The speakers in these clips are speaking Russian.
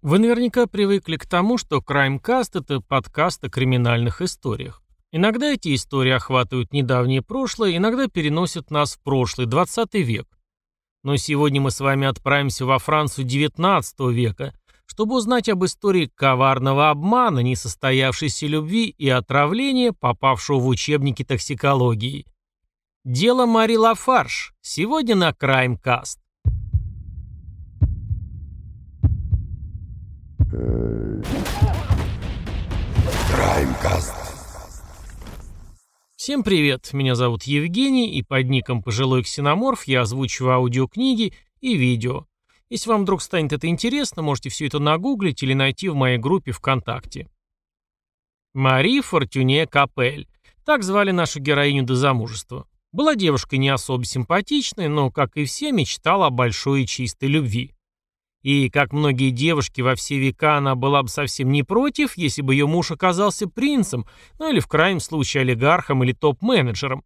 Вы наверняка привыкли к тому, что Crimecast — это подкаст о криминальных историях. Иногда эти истории охватывают недавнее прошлое, иногда переносят нас в прошлый, 20 век. Но сегодня мы с вами отправимся во Францию 19 века, чтобы узнать об истории коварного обмана, несостоявшейся любви и отравления, попавшего в учебники токсикологии. Дело Мари Лафарш. Сегодня на Crimecast. Краймкаст. Всем привет, меня зовут Евгений, и под ником Пожилой Ксеноморф я озвучиваю аудиокниги и видео. Если вам вдруг станет это интересно, можете все это нагуглить или найти в моей группе ВКонтакте. Мари Фортюне Капель. Так звали нашу героиню до замужества. Была девушка не особо симпатичной, но, как и все, мечтала о большой и чистой любви. И, как многие девушки во все века, она была бы совсем не против, если бы ее муж оказался принцем, ну или в крайнем случае олигархом или топ-менеджером.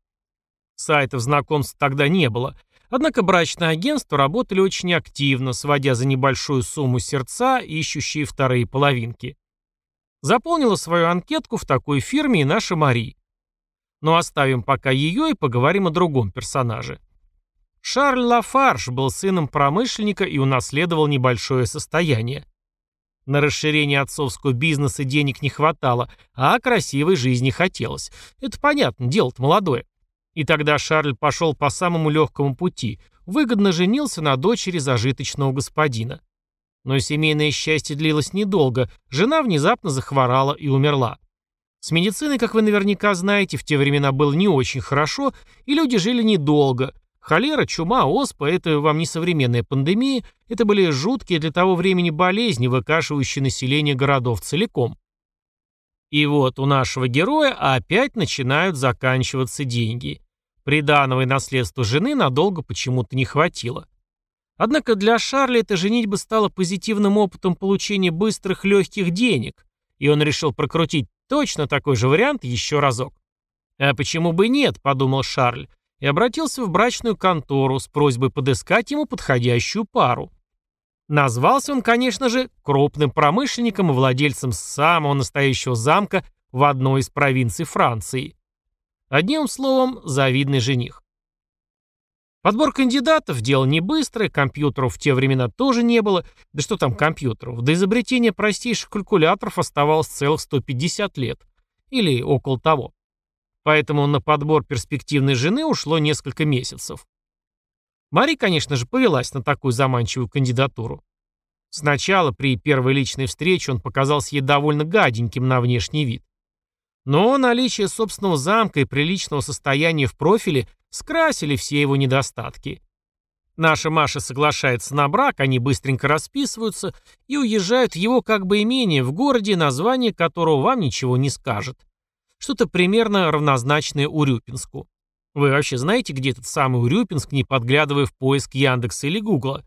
Сайтов знакомств тогда не было, однако брачные агентства работали очень активно, сводя за небольшую сумму сердца, ищущие вторые половинки. Заполнила свою анкетку в такой фирме и наша Мари. Но оставим пока ее и поговорим о другом персонаже. Шарль Лафарж был сыном промышленника и унаследовал небольшое состояние. На расширение отцовского бизнеса денег не хватало, а красивой жизни хотелось. Это понятно, дело-то молодое. И тогда Шарль пошел по самому легкому пути, выгодно женился на дочери зажиточного господина. Но семейное счастье длилось недолго, жена внезапно захворала и умерла. С медициной, как вы наверняка знаете, в те времена было не очень хорошо, и люди жили недолго, Холера, чума, оспа – это вам не современная пандемия, это были жуткие для того времени болезни, выкашивающие население городов целиком. И вот у нашего героя опять начинают заканчиваться деньги. Приданого и наследства жены надолго почему-то не хватило. Однако для Шарля эта женитьба стала позитивным опытом получения быстрых легких денег, и он решил прокрутить точно такой же вариант еще разок. «А почему бы нет?» – подумал Шарль и обратился в брачную контору с просьбой подыскать ему подходящую пару. Назвался он, конечно же, крупным промышленником и владельцем самого настоящего замка в одной из провинций Франции. Одним словом, завидный жених. Подбор кандидатов – дело не быстрое, компьютеров в те времена тоже не было, да что там компьютеров, до изобретения простейших калькуляторов оставалось целых 150 лет, или около того поэтому на подбор перспективной жены ушло несколько месяцев. Мари, конечно же, повелась на такую заманчивую кандидатуру. Сначала при первой личной встрече он показался ей довольно гаденьким на внешний вид. Но наличие собственного замка и приличного состояния в профиле скрасили все его недостатки. Наша Маша соглашается на брак, они быстренько расписываются и уезжают в его как бы имение в городе, название которого вам ничего не скажет. Что-то примерно равнозначное Урюпинску. Вы вообще знаете, где этот самый Урюпинск, не подглядывая в поиск Яндекса или Гугла?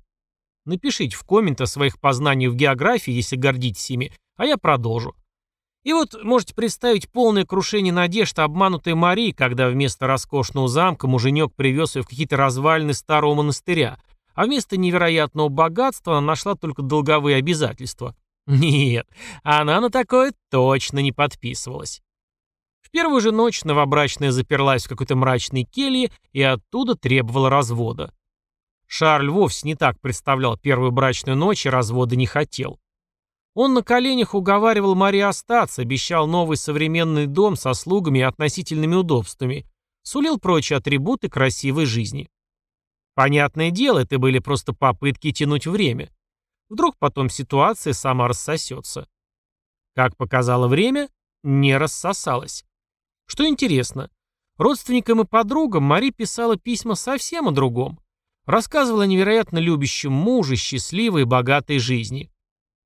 Напишите в комменты о своих познаниях в географии, если гордитесь ими, а я продолжу. И вот можете представить полное крушение надежд обманутой Марии, когда вместо роскошного замка муженек привез ее в какие-то развалины старого монастыря, а вместо невероятного богатства она нашла только долговые обязательства. Нет, она на такое точно не подписывалась первую же ночь новобрачная заперлась в какой-то мрачной келье и оттуда требовала развода. Шарль вовсе не так представлял первую брачную ночь и развода не хотел. Он на коленях уговаривал Мари остаться, обещал новый современный дом со слугами и относительными удобствами, сулил прочие атрибуты красивой жизни. Понятное дело, это были просто попытки тянуть время. Вдруг потом ситуация сама рассосется. Как показало время, не рассосалась. Что интересно, родственникам и подругам Мари писала письма совсем о другом. Рассказывала о невероятно любящем муже, счастливой и богатой жизни.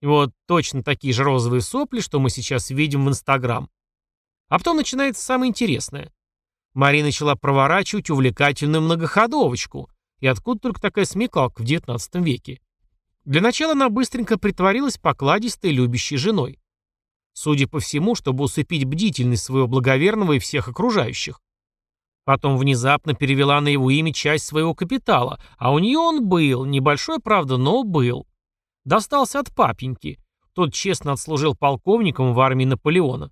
вот точно такие же розовые сопли, что мы сейчас видим в Инстаграм. А потом начинается самое интересное. Мари начала проворачивать увлекательную многоходовочку. И откуда только такая смекалка в XIX веке? Для начала она быстренько притворилась покладистой любящей женой. Судя по всему, чтобы усыпить бдительность своего благоверного и всех окружающих. Потом внезапно перевела на его имя часть своего капитала, а у нее он был, небольшой, правда, но был. Достался от папеньки. Тот честно отслужил полковником в армии Наполеона.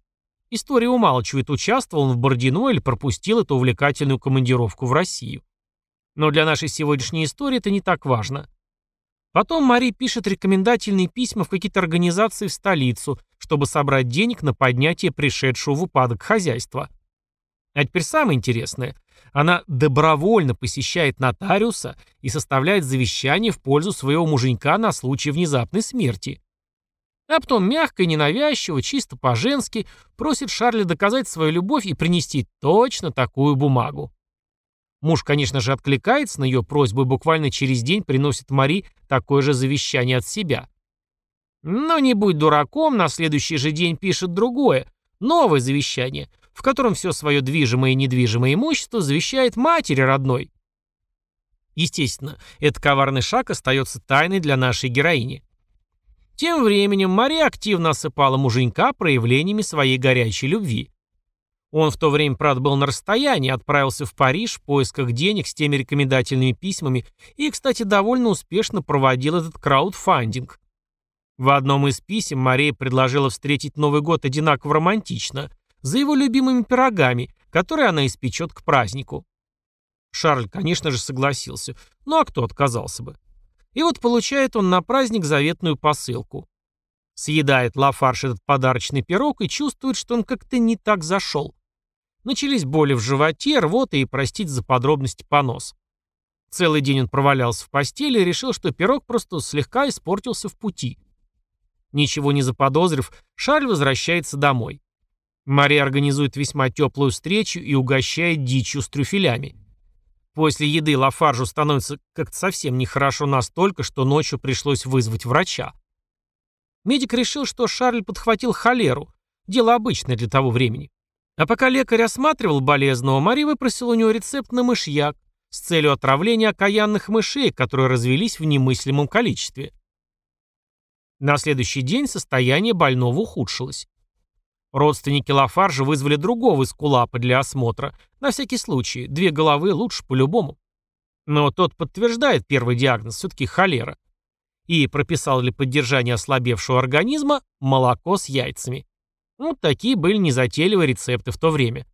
История умалчивает, участвовал он в Бородино или пропустил эту увлекательную командировку в Россию. Но для нашей сегодняшней истории это не так важно. Потом Мари пишет рекомендательные письма в какие-то организации в столицу, чтобы собрать денег на поднятие пришедшего в упадок хозяйства. А теперь самое интересное. Она добровольно посещает нотариуса и составляет завещание в пользу своего муженька на случай внезапной смерти. А потом мягко и ненавязчиво, чисто по-женски, просит Шарля доказать свою любовь и принести точно такую бумагу. Муж, конечно же, откликается на ее просьбу и буквально через день приносит Мари такое же завещание от себя. Но не будь дураком, на следующий же день пишет другое, новое завещание, в котором все свое движимое и недвижимое имущество завещает матери родной. Естественно, этот коварный шаг остается тайной для нашей героини. Тем временем Мария активно осыпала муженька проявлениями своей горячей любви. Он в то время, правда, был на расстоянии, отправился в Париж в поисках денег с теми рекомендательными письмами и, кстати, довольно успешно проводил этот краудфандинг. В одном из писем Мария предложила встретить Новый год одинаково романтично, за его любимыми пирогами, которые она испечет к празднику. Шарль, конечно же, согласился, ну а кто отказался бы? И вот получает он на праздник заветную посылку. Съедает Лафарш этот подарочный пирог и чувствует, что он как-то не так зашел. Начались боли в животе, рвота и, простить за подробности, понос. Целый день он провалялся в постели и решил, что пирог просто слегка испортился в пути. Ничего не заподозрив, Шарль возвращается домой. Мария организует весьма теплую встречу и угощает дичью с трюфелями. После еды Лафаржу становится как-то совсем нехорошо настолько, что ночью пришлось вызвать врача. Медик решил, что Шарль подхватил холеру. Дело обычное для того времени. А пока лекарь осматривал болезного, Мари выпросил у него рецепт на мышьяк с целью отравления окаянных мышей, которые развелись в немыслимом количестве. На следующий день состояние больного ухудшилось. Родственники Лафаржа вызвали другого эскулапа для осмотра. На всякий случай, две головы лучше по-любому. Но тот подтверждает первый диагноз, все-таки холера. И прописал для поддержания ослабевшего организма молоко с яйцами. Вот ну, такие были незатейливые рецепты в то время.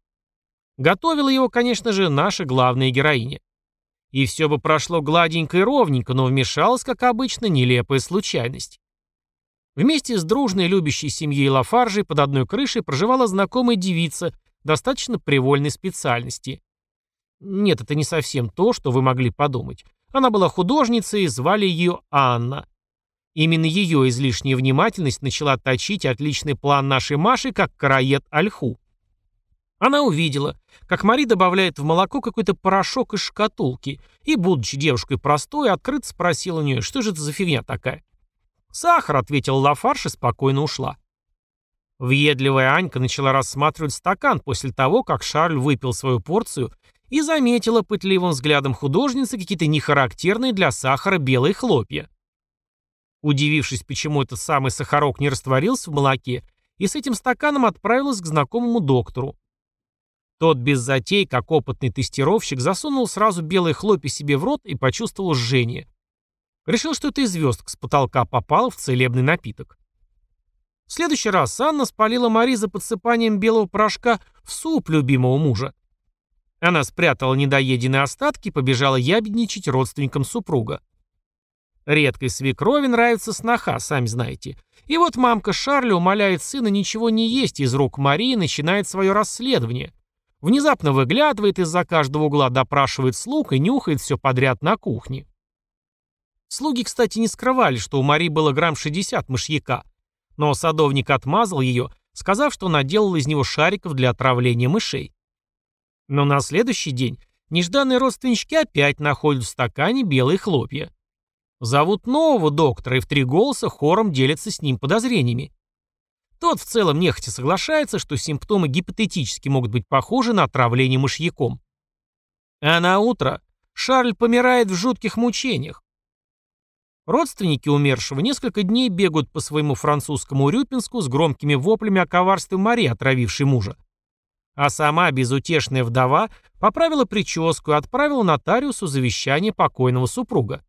Готовила его, конечно же, наша главная героиня. И все бы прошло гладенько и ровненько, но вмешалась, как обычно, нелепая случайность. Вместе с дружной любящей семьей Лафаржей под одной крышей проживала знакомая девица достаточно привольной специальности. Нет, это не совсем то, что вы могли подумать. Она была художницей, звали ее Анна. Именно ее излишняя внимательность начала точить отличный план нашей Маши как караед ольху. Она увидела, как Мари добавляет в молоко какой-то порошок из шкатулки, и, будучи девушкой простой, открыто спросила у нее, что же это за фигня такая. «Сахар», — ответила Лафарш и спокойно ушла. Въедливая Анька начала рассматривать стакан после того, как Шарль выпил свою порцию и заметила пытливым взглядом художницы какие-то нехарактерные для сахара белые хлопья. Удивившись, почему этот самый сахарок не растворился в молоке, и с этим стаканом отправилась к знакомому доктору. Тот без затей, как опытный тестировщик, засунул сразу белые хлопья себе в рот и почувствовал жжение. Решил, что это и звездка с потолка попала в целебный напиток. В следующий раз Анна спалила Мари за подсыпанием белого порошка в суп любимого мужа. Она спрятала недоеденные остатки и побежала ябедничать родственникам супруга. Редкой свекрови нравится сноха, сами знаете. И вот мамка Шарля умоляет сына ничего не есть из рук Марии и начинает свое расследование. Внезапно выглядывает из-за каждого угла, допрашивает слуг и нюхает все подряд на кухне. Слуги, кстати, не скрывали, что у Мари было грамм 60 мышьяка, но садовник отмазал ее, сказав, что наделал из него шариков для отравления мышей. Но на следующий день нежданные родственнички опять находят в стакане белые хлопья. Зовут нового доктора и в три голоса хором делятся с ним подозрениями. Тот в целом нехотя соглашается, что симптомы гипотетически могут быть похожи на отравление мышьяком. А на утро Шарль помирает в жутких мучениях. Родственники умершего несколько дней бегают по своему французскому Урюпинску с громкими воплями о коварстве Мари, отравившей мужа. А сама безутешная вдова поправила прическу и отправила нотариусу завещание покойного супруга.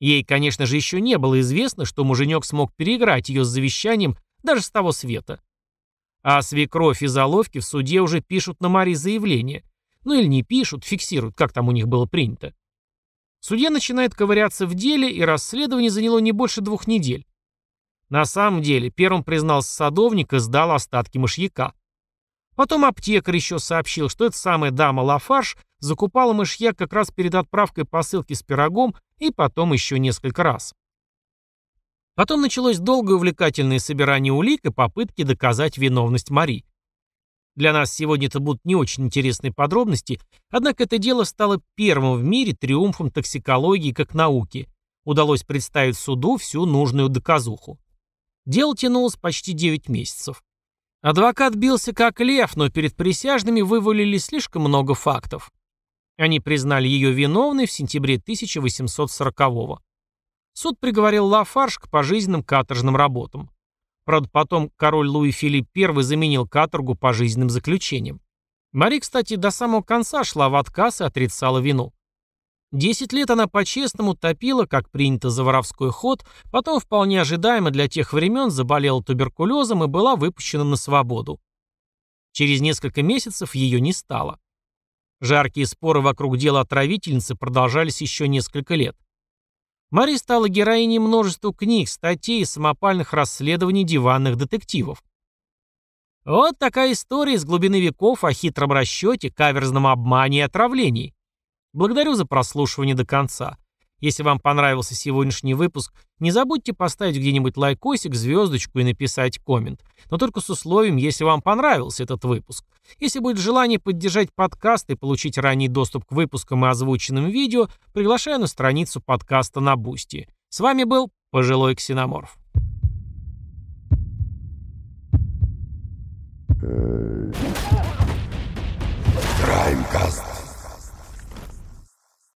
Ей, конечно же, еще не было известно, что муженек смог переиграть ее с завещанием даже с того света. А свекровь и заловки в суде уже пишут на Мари заявление. Ну или не пишут, фиксируют, как там у них было принято. Судья начинает ковыряться в деле, и расследование заняло не больше двух недель. На самом деле, первым признался садовник и сдал остатки мышьяка. Потом аптекарь еще сообщил, что эта самая дама Лафарш закупала мышьяк как раз перед отправкой посылки с пирогом и потом еще несколько раз. Потом началось долгое увлекательное собирание улик и попытки доказать виновность Мари. Для нас сегодня это будут не очень интересные подробности, однако это дело стало первым в мире триумфом токсикологии как науки. Удалось представить суду всю нужную доказуху. Дело тянулось почти 9 месяцев. Адвокат бился как лев, но перед присяжными вывалили слишком много фактов. Они признали ее виновной в сентябре 1840-го. Суд приговорил Лафарш к пожизненным каторжным работам. Правда, потом король Луи Филипп I заменил каторгу пожизненным заключением. Мари, кстати, до самого конца шла в отказ и отрицала вину. Десять лет она по-честному топила, как принято за воровской ход, потом вполне ожидаемо для тех времен заболела туберкулезом и была выпущена на свободу. Через несколько месяцев ее не стало. Жаркие споры вокруг дела отравительницы продолжались еще несколько лет. Мари стала героиней множества книг, статей и самопальных расследований диванных детективов. Вот такая история из глубины веков о хитром расчете, каверзном обмане и отравлении. Благодарю за прослушивание до конца. Если вам понравился сегодняшний выпуск, не забудьте поставить где-нибудь лайкосик, звездочку и написать коммент. Но только с условием, если вам понравился этот выпуск. Если будет желание поддержать подкаст и получить ранний доступ к выпускам и озвученным видео, приглашаю на страницу подкаста на Boosty. С вами был Пожилой Ксеноморф. Краймкаст.